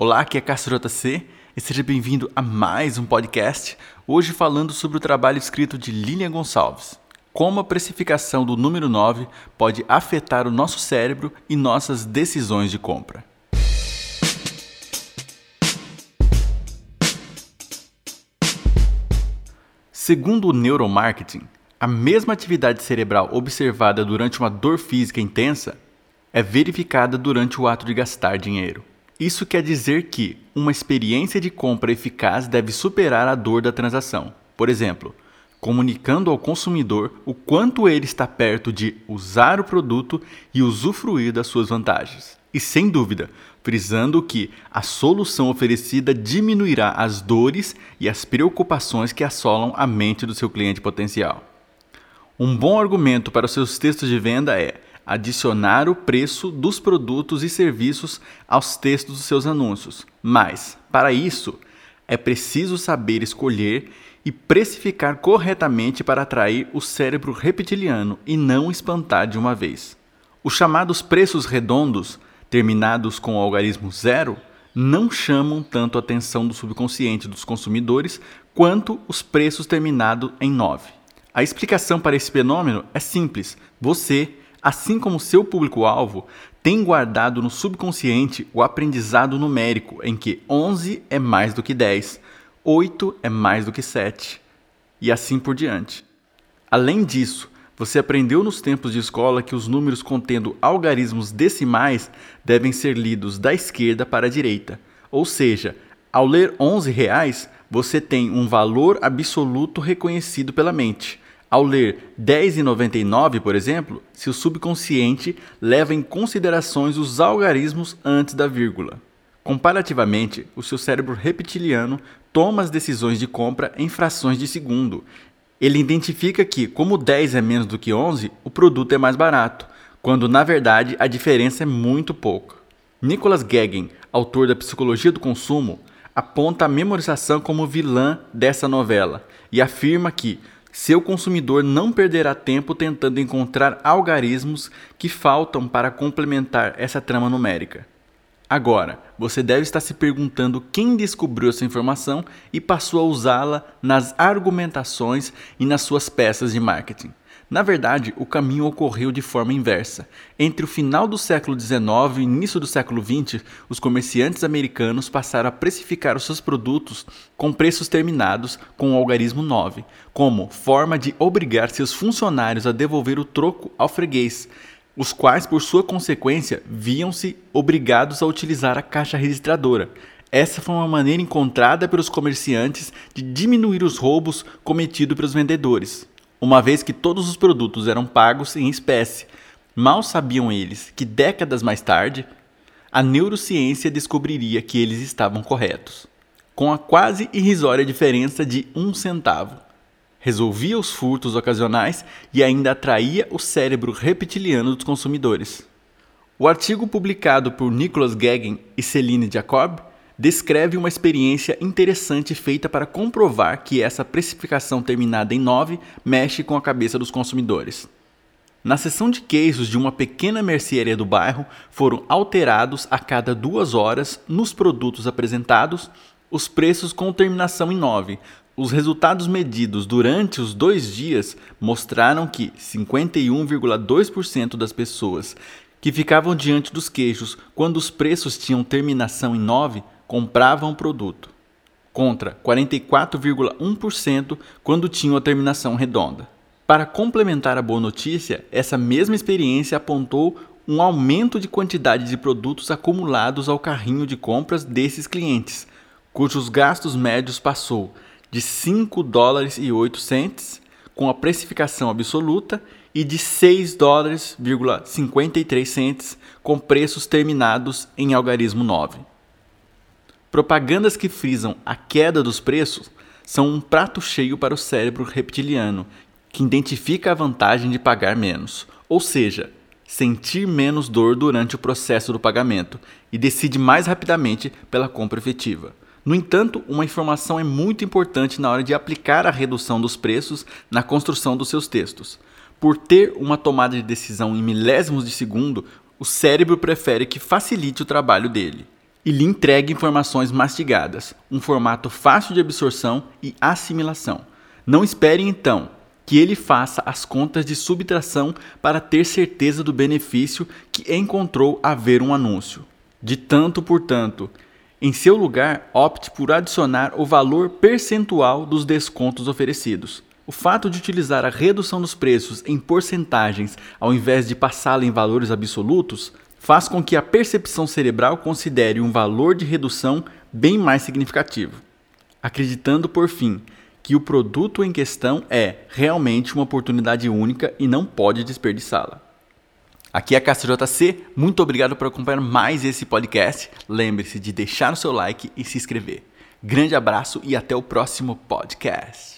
Olá, aqui é Castro JC e seja bem-vindo a mais um podcast. Hoje falando sobre o trabalho escrito de Lilian Gonçalves. Como a precificação do número 9 pode afetar o nosso cérebro e nossas decisões de compra. Segundo o neuromarketing, a mesma atividade cerebral observada durante uma dor física intensa é verificada durante o ato de gastar dinheiro. Isso quer dizer que uma experiência de compra eficaz deve superar a dor da transação. Por exemplo, comunicando ao consumidor o quanto ele está perto de usar o produto e usufruir das suas vantagens. E sem dúvida, frisando que a solução oferecida diminuirá as dores e as preocupações que assolam a mente do seu cliente potencial. Um bom argumento para os seus textos de venda é adicionar o preço dos produtos e serviços aos textos dos seus anúncios. Mas, para isso, é preciso saber escolher e precificar corretamente para atrair o cérebro reptiliano e não espantar de uma vez. Os chamados preços redondos, terminados com o algarismo zero, não chamam tanto a atenção do subconsciente dos consumidores quanto os preços terminados em 9. A explicação para esse fenômeno é simples. Você assim como seu público-alvo, tem guardado no subconsciente o aprendizado numérico em que 11 é mais do que 10, 8 é mais do que 7 e assim por diante. Além disso, você aprendeu nos tempos de escola que os números contendo algarismos decimais devem ser lidos da esquerda para a direita. Ou seja, ao ler 11 reais, você tem um valor absoluto reconhecido pela mente. Ao ler 10,99, por exemplo, seu subconsciente leva em considerações os algarismos antes da vírgula. Comparativamente, o seu cérebro reptiliano toma as decisões de compra em frações de segundo. Ele identifica que, como 10 é menos do que 11, o produto é mais barato, quando na verdade a diferença é muito pouca. Nicholas Gagin, autor da Psicologia do Consumo, aponta a memorização como vilã dessa novela e afirma que seu consumidor não perderá tempo tentando encontrar algarismos que faltam para complementar essa trama numérica. Agora, você deve estar se perguntando quem descobriu essa informação e passou a usá-la nas argumentações e nas suas peças de marketing. Na verdade, o caminho ocorreu de forma inversa. Entre o final do século XIX e início do século XX, os comerciantes americanos passaram a precificar os seus produtos com preços terminados com o algarismo 9, como forma de obrigar seus funcionários a devolver o troco ao freguês, os quais, por sua consequência, viam-se obrigados a utilizar a caixa registradora. Essa foi uma maneira encontrada pelos comerciantes de diminuir os roubos cometidos pelos vendedores uma vez que todos os produtos eram pagos em espécie. Mal sabiam eles que décadas mais tarde, a neurociência descobriria que eles estavam corretos, com a quase irrisória diferença de um centavo. Resolvia os furtos ocasionais e ainda atraía o cérebro reptiliano dos consumidores. O artigo publicado por Nicholas Gagin e Celine Jacob descreve uma experiência interessante feita para comprovar que essa precificação terminada em 9 mexe com a cabeça dos consumidores. Na seção de queijos de uma pequena mercearia do bairro, foram alterados a cada duas horas, nos produtos apresentados, os preços com terminação em 9. Os resultados medidos durante os dois dias mostraram que 51,2% das pessoas que ficavam diante dos queijos quando os preços tinham terminação em 9 compravam produto, contra 44,1% quando tinham a terminação redonda. Para complementar a boa notícia, essa mesma experiência apontou um aumento de quantidade de produtos acumulados ao carrinho de compras desses clientes, cujos gastos médios passou de 5 dólares e 8 cents com a precificação absoluta e de 6 dólares, 53 cents com preços terminados em algarismo 9. Propagandas que frisam a queda dos preços são um prato cheio para o cérebro reptiliano, que identifica a vantagem de pagar menos, ou seja, sentir menos dor durante o processo do pagamento e decide mais rapidamente pela compra efetiva. No entanto, uma informação é muito importante na hora de aplicar a redução dos preços na construção dos seus textos. Por ter uma tomada de decisão em milésimos de segundo, o cérebro prefere que facilite o trabalho dele. E lhe entregue informações mastigadas, um formato fácil de absorção e assimilação. Não espere então que ele faça as contas de subtração para ter certeza do benefício que encontrou a ver um anúncio. De tanto por tanto, em seu lugar, opte por adicionar o valor percentual dos descontos oferecidos. O fato de utilizar a redução dos preços em porcentagens ao invés de passá-la em valores absolutos faz com que a percepção cerebral considere um valor de redução bem mais significativo, acreditando por fim que o produto em questão é realmente uma oportunidade única e não pode desperdiçá-la. Aqui é a JC, muito obrigado por acompanhar mais esse podcast. Lembre-se de deixar o seu like e se inscrever. Grande abraço e até o próximo podcast.